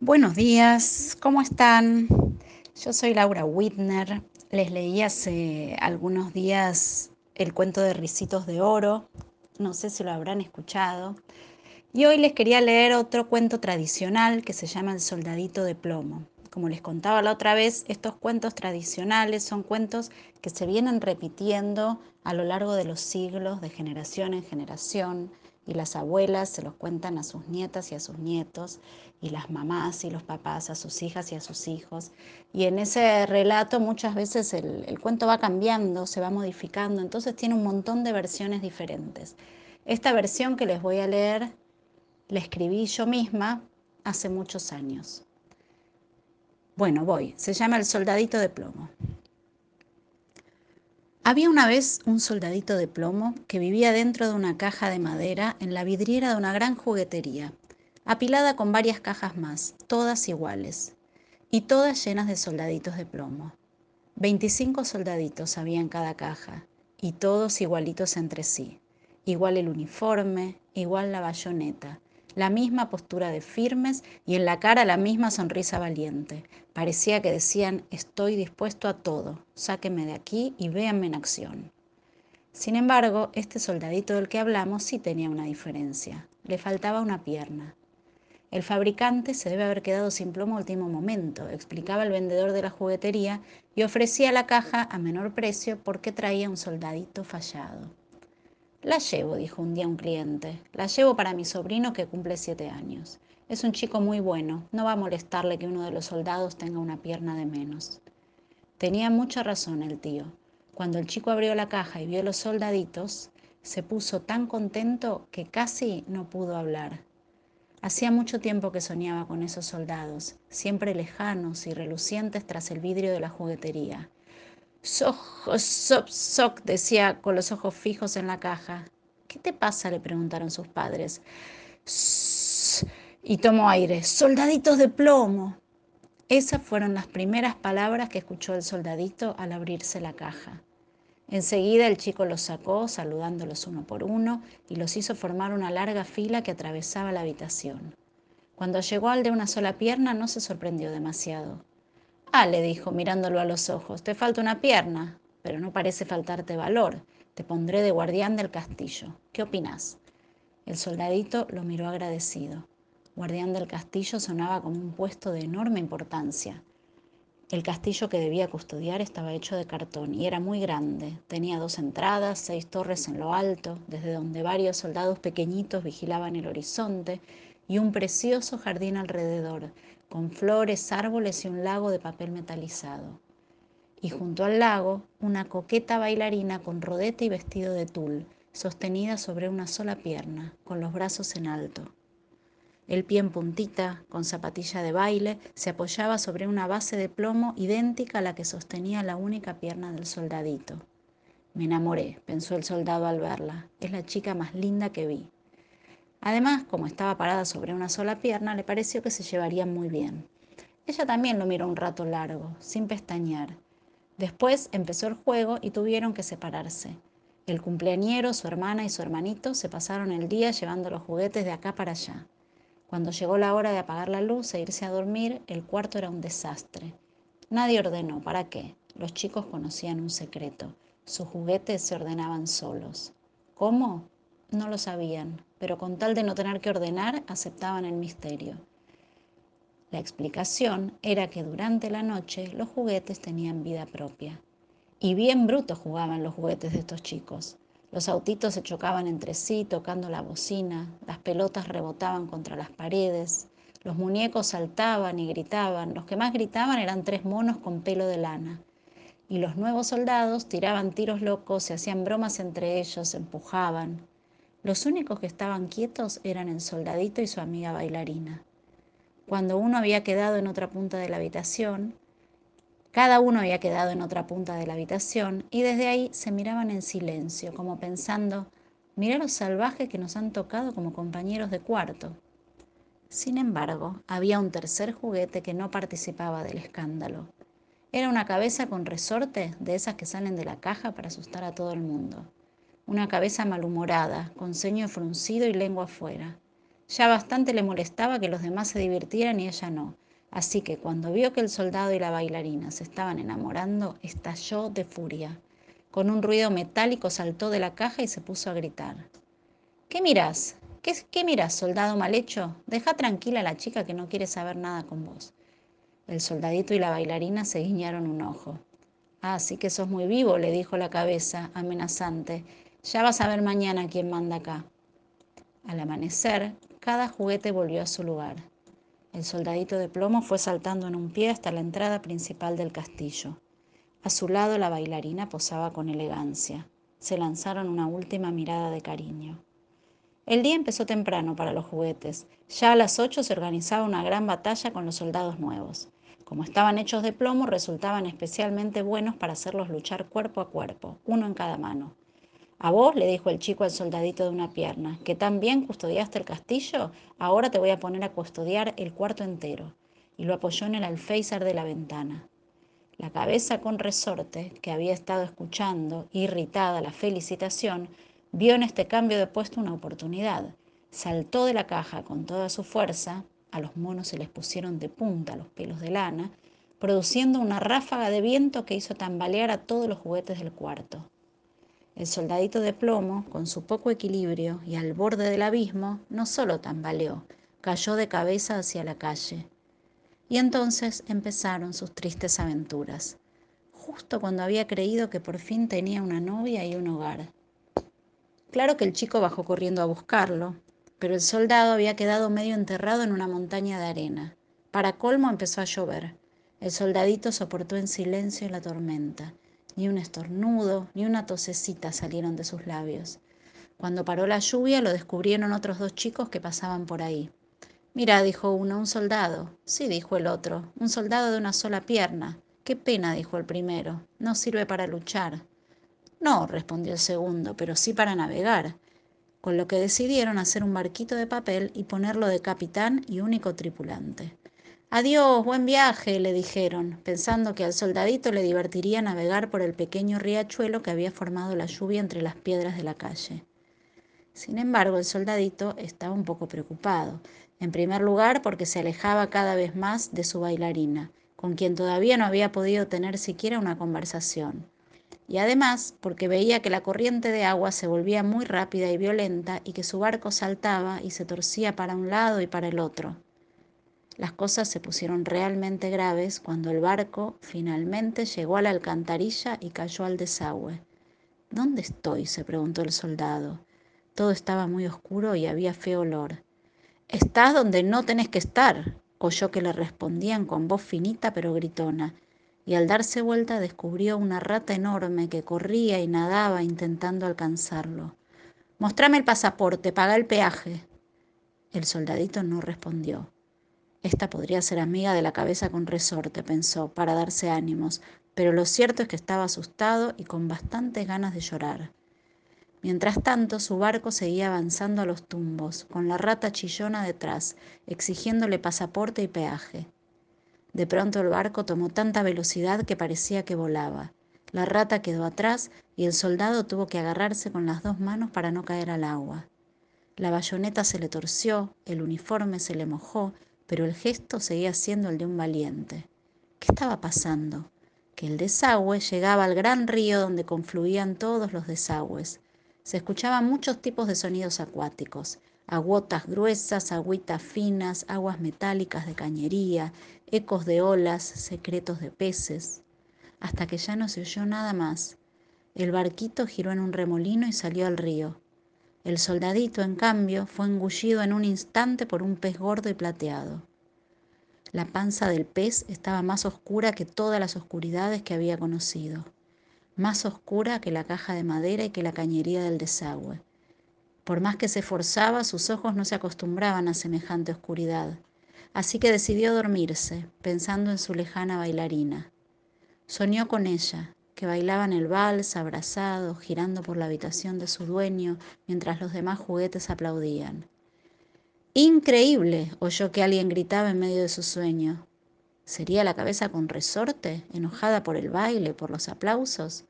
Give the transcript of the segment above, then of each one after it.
Buenos días, ¿cómo están? Yo soy Laura Whitner. Les leí hace algunos días el cuento de Ricitos de Oro. No sé si lo habrán escuchado. Y hoy les quería leer otro cuento tradicional que se llama El Soldadito de Plomo. Como les contaba la otra vez, estos cuentos tradicionales son cuentos que se vienen repitiendo a lo largo de los siglos, de generación en generación, y las abuelas se los cuentan a sus nietas y a sus nietos, y las mamás y los papás a sus hijas y a sus hijos. Y en ese relato muchas veces el, el cuento va cambiando, se va modificando, entonces tiene un montón de versiones diferentes. Esta versión que les voy a leer la escribí yo misma hace muchos años. Bueno, voy. Se llama El soldadito de plomo. Había una vez un soldadito de plomo que vivía dentro de una caja de madera en la vidriera de una gran juguetería, apilada con varias cajas más, todas iguales, y todas llenas de soldaditos de plomo. Veinticinco soldaditos había en cada caja, y todos igualitos entre sí. Igual el uniforme, igual la bayoneta, la misma postura de firmes y en la cara la misma sonrisa valiente. Parecía que decían, estoy dispuesto a todo, sáquenme de aquí y véanme en acción. Sin embargo, este soldadito del que hablamos sí tenía una diferencia. Le faltaba una pierna. El fabricante se debe haber quedado sin plomo último momento, explicaba el vendedor de la juguetería y ofrecía la caja a menor precio porque traía un soldadito fallado. La llevo, dijo un día un cliente. La llevo para mi sobrino que cumple siete años. Es un chico muy bueno. No va a molestarle que uno de los soldados tenga una pierna de menos. Tenía mucha razón el tío. Cuando el chico abrió la caja y vio los soldaditos, se puso tan contento que casi no pudo hablar. Hacía mucho tiempo que soñaba con esos soldados, siempre lejanos y relucientes tras el vidrio de la juguetería. Soc, soc, soc, decía con los ojos fijos en la caja. ¿Qué te pasa? le preguntaron sus padres. y tomó aire. Soldaditos de plomo. Esas fueron las primeras palabras que escuchó el soldadito al abrirse la caja. Enseguida el chico los sacó, saludándolos uno por uno, y los hizo formar una larga fila que atravesaba la habitación. Cuando llegó al de una sola pierna no se sorprendió demasiado. Ah, le dijo, mirándolo a los ojos, te falta una pierna, pero no parece faltarte valor. Te pondré de guardián del castillo. ¿Qué opinas? El soldadito lo miró agradecido. Guardián del castillo sonaba como un puesto de enorme importancia. El castillo que debía custodiar estaba hecho de cartón y era muy grande. Tenía dos entradas, seis torres en lo alto, desde donde varios soldados pequeñitos vigilaban el horizonte, y un precioso jardín alrededor, con flores, árboles y un lago de papel metalizado. Y junto al lago, una coqueta bailarina con rodete y vestido de tul, sostenida sobre una sola pierna, con los brazos en alto. El pie en puntita, con zapatilla de baile, se apoyaba sobre una base de plomo idéntica a la que sostenía la única pierna del soldadito. Me enamoré, pensó el soldado al verla. Es la chica más linda que vi. Además, como estaba parada sobre una sola pierna, le pareció que se llevarían muy bien. Ella también lo miró un rato largo, sin pestañear. Después empezó el juego y tuvieron que separarse. El cumpleañero, su hermana y su hermanito se pasaron el día llevando los juguetes de acá para allá. Cuando llegó la hora de apagar la luz e irse a dormir, el cuarto era un desastre. Nadie ordenó, ¿para qué? Los chicos conocían un secreto. Sus juguetes se ordenaban solos. ¿Cómo? No lo sabían, pero con tal de no tener que ordenar, aceptaban el misterio. La explicación era que durante la noche los juguetes tenían vida propia. Y bien brutos jugaban los juguetes de estos chicos. Los autitos se chocaban entre sí tocando la bocina, las pelotas rebotaban contra las paredes, los muñecos saltaban y gritaban, los que más gritaban eran tres monos con pelo de lana. Y los nuevos soldados tiraban tiros locos, se hacían bromas entre ellos, empujaban. Los únicos que estaban quietos eran el soldadito y su amiga bailarina. Cuando uno había quedado en otra punta de la habitación, cada uno había quedado en otra punta de la habitación y desde ahí se miraban en silencio, como pensando, mira los salvajes que nos han tocado como compañeros de cuarto. Sin embargo, había un tercer juguete que no participaba del escándalo. Era una cabeza con resorte de esas que salen de la caja para asustar a todo el mundo una cabeza malhumorada, con ceño fruncido y lengua afuera. Ya bastante le molestaba que los demás se divirtieran y ella no. Así que cuando vio que el soldado y la bailarina se estaban enamorando, estalló de furia. Con un ruido metálico saltó de la caja y se puso a gritar. ¿Qué mirás? ¿Qué, qué mirás, soldado mal hecho? Deja tranquila a la chica que no quiere saber nada con vos. El soldadito y la bailarina se guiñaron un ojo. Ah, sí que sos muy vivo, le dijo la cabeza, amenazante. Ya vas a ver mañana quién manda acá. Al amanecer, cada juguete volvió a su lugar. El soldadito de plomo fue saltando en un pie hasta la entrada principal del castillo. A su lado la bailarina posaba con elegancia. Se lanzaron una última mirada de cariño. El día empezó temprano para los juguetes. Ya a las ocho se organizaba una gran batalla con los soldados nuevos. Como estaban hechos de plomo, resultaban especialmente buenos para hacerlos luchar cuerpo a cuerpo, uno en cada mano. A vos, le dijo el chico al soldadito de una pierna, que tan bien custodiaste el castillo, ahora te voy a poner a custodiar el cuarto entero. Y lo apoyó en el alféizar de la ventana. La cabeza con resorte, que había estado escuchando, irritada la felicitación, vio en este cambio de puesto una oportunidad. Saltó de la caja con toda su fuerza, a los monos se les pusieron de punta los pelos de lana, produciendo una ráfaga de viento que hizo tambalear a todos los juguetes del cuarto. El soldadito de plomo, con su poco equilibrio y al borde del abismo, no solo tambaleó, cayó de cabeza hacia la calle. Y entonces empezaron sus tristes aventuras, justo cuando había creído que por fin tenía una novia y un hogar. Claro que el chico bajó corriendo a buscarlo, pero el soldado había quedado medio enterrado en una montaña de arena. Para colmo empezó a llover. El soldadito soportó en silencio la tormenta ni un estornudo, ni una tosecita salieron de sus labios. Cuando paró la lluvia lo descubrieron otros dos chicos que pasaban por ahí. Mira, dijo uno, un soldado. Sí, dijo el otro, un soldado de una sola pierna. Qué pena, dijo el primero. No sirve para luchar. No, respondió el segundo, pero sí para navegar. Con lo que decidieron hacer un barquito de papel y ponerlo de capitán y único tripulante. Adiós, buen viaje, le dijeron, pensando que al soldadito le divertiría navegar por el pequeño riachuelo que había formado la lluvia entre las piedras de la calle. Sin embargo, el soldadito estaba un poco preocupado, en primer lugar porque se alejaba cada vez más de su bailarina, con quien todavía no había podido tener siquiera una conversación, y además porque veía que la corriente de agua se volvía muy rápida y violenta y que su barco saltaba y se torcía para un lado y para el otro. Las cosas se pusieron realmente graves cuando el barco finalmente llegó a la alcantarilla y cayó al desagüe. ¿Dónde estoy? se preguntó el soldado. Todo estaba muy oscuro y había feo olor. Estás donde no tenés que estar, oyó que le respondían con voz finita pero gritona, y al darse vuelta descubrió una rata enorme que corría y nadaba intentando alcanzarlo. Mostrame el pasaporte, paga el peaje. El soldadito no respondió. Esta podría ser amiga de la cabeza con resorte, pensó, para darse ánimos, pero lo cierto es que estaba asustado y con bastantes ganas de llorar. Mientras tanto, su barco seguía avanzando a los tumbos, con la rata chillona detrás, exigiéndole pasaporte y peaje. De pronto el barco tomó tanta velocidad que parecía que volaba. La rata quedó atrás y el soldado tuvo que agarrarse con las dos manos para no caer al agua. La bayoneta se le torció, el uniforme se le mojó pero el gesto seguía siendo el de un valiente. ¿Qué estaba pasando? Que el desagüe llegaba al gran río donde confluían todos los desagües. Se escuchaban muchos tipos de sonidos acuáticos, aguotas gruesas, agüitas finas, aguas metálicas de cañería, ecos de olas, secretos de peces, hasta que ya no se oyó nada más. El barquito giró en un remolino y salió al río. El soldadito, en cambio, fue engullido en un instante por un pez gordo y plateado. La panza del pez estaba más oscura que todas las oscuridades que había conocido, más oscura que la caja de madera y que la cañería del desagüe. Por más que se esforzaba, sus ojos no se acostumbraban a semejante oscuridad, así que decidió dormirse, pensando en su lejana bailarina. Soñó con ella, que bailaban el vals abrazados, girando por la habitación de su dueño, mientras los demás juguetes aplaudían. Increíble, oyó que alguien gritaba en medio de su sueño. ¿Sería la cabeza con resorte, enojada por el baile, por los aplausos?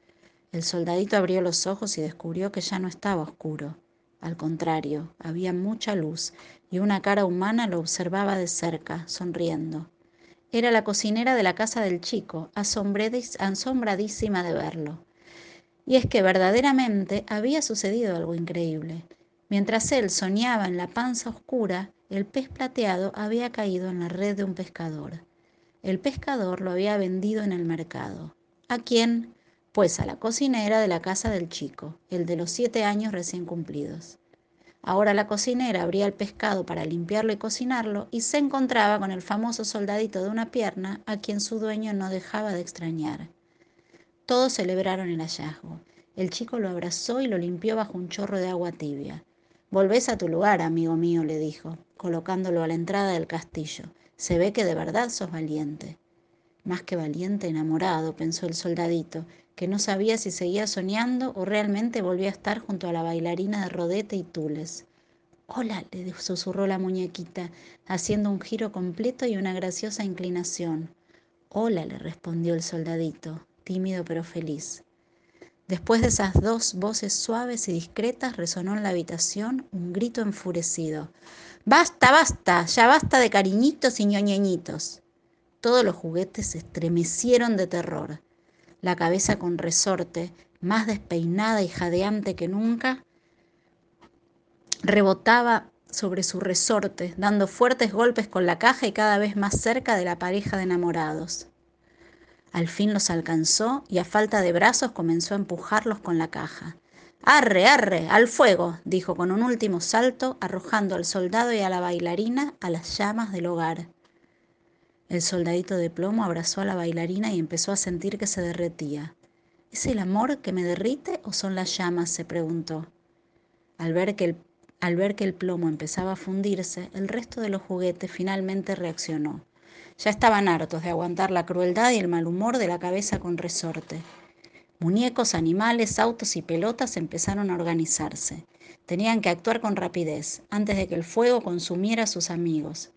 El soldadito abrió los ojos y descubrió que ya no estaba oscuro, Al contrario, había mucha luz y una cara humana lo observaba de cerca, sonriendo. Era la cocinera de la casa del chico, asombradísima de verlo. Y es que verdaderamente había sucedido algo increíble. Mientras él soñaba en la panza oscura, el pez plateado había caído en la red de un pescador. El pescador lo había vendido en el mercado. ¿A quién? Pues a la cocinera de la casa del chico, el de los siete años recién cumplidos. Ahora la cocinera abría el pescado para limpiarlo y cocinarlo y se encontraba con el famoso soldadito de una pierna a quien su dueño no dejaba de extrañar. Todos celebraron el hallazgo. El chico lo abrazó y lo limpió bajo un chorro de agua tibia. Volvés a tu lugar, amigo mío, le dijo, colocándolo a la entrada del castillo. Se ve que de verdad sos valiente. Más que valiente, enamorado, pensó el soldadito, que no sabía si seguía soñando o realmente volvía a estar junto a la bailarina de rodete y tules. Hola, le susurró la muñequita, haciendo un giro completo y una graciosa inclinación. Hola, le respondió el soldadito, tímido pero feliz. Después de esas dos voces suaves y discretas resonó en la habitación un grito enfurecido. Basta, basta, ya basta de cariñitos y ñoñeñitos. Todos los juguetes se estremecieron de terror. La cabeza con resorte, más despeinada y jadeante que nunca, rebotaba sobre su resorte, dando fuertes golpes con la caja y cada vez más cerca de la pareja de enamorados. Al fin los alcanzó y a falta de brazos comenzó a empujarlos con la caja. Arre, arre, al fuego, dijo con un último salto, arrojando al soldado y a la bailarina a las llamas del hogar. El soldadito de plomo abrazó a la bailarina y empezó a sentir que se derretía. ¿Es el amor que me derrite o son las llamas? se preguntó. Al ver que el, al ver que el plomo empezaba a fundirse, el resto de los juguetes finalmente reaccionó. Ya estaban hartos de aguantar la crueldad y el mal humor de la cabeza con resorte. Muñecos, animales, autos y pelotas empezaron a organizarse. Tenían que actuar con rapidez, antes de que el fuego consumiera a sus amigos.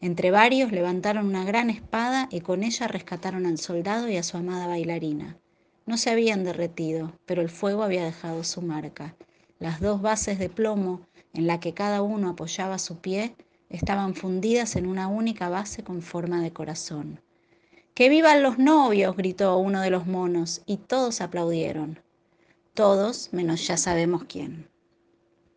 Entre varios levantaron una gran espada y con ella rescataron al soldado y a su amada bailarina. No se habían derretido, pero el fuego había dejado su marca. Las dos bases de plomo, en la que cada uno apoyaba su pie, estaban fundidas en una única base con forma de corazón. ¡Que vivan los novios! gritó uno de los monos y todos aplaudieron. Todos menos ya sabemos quién.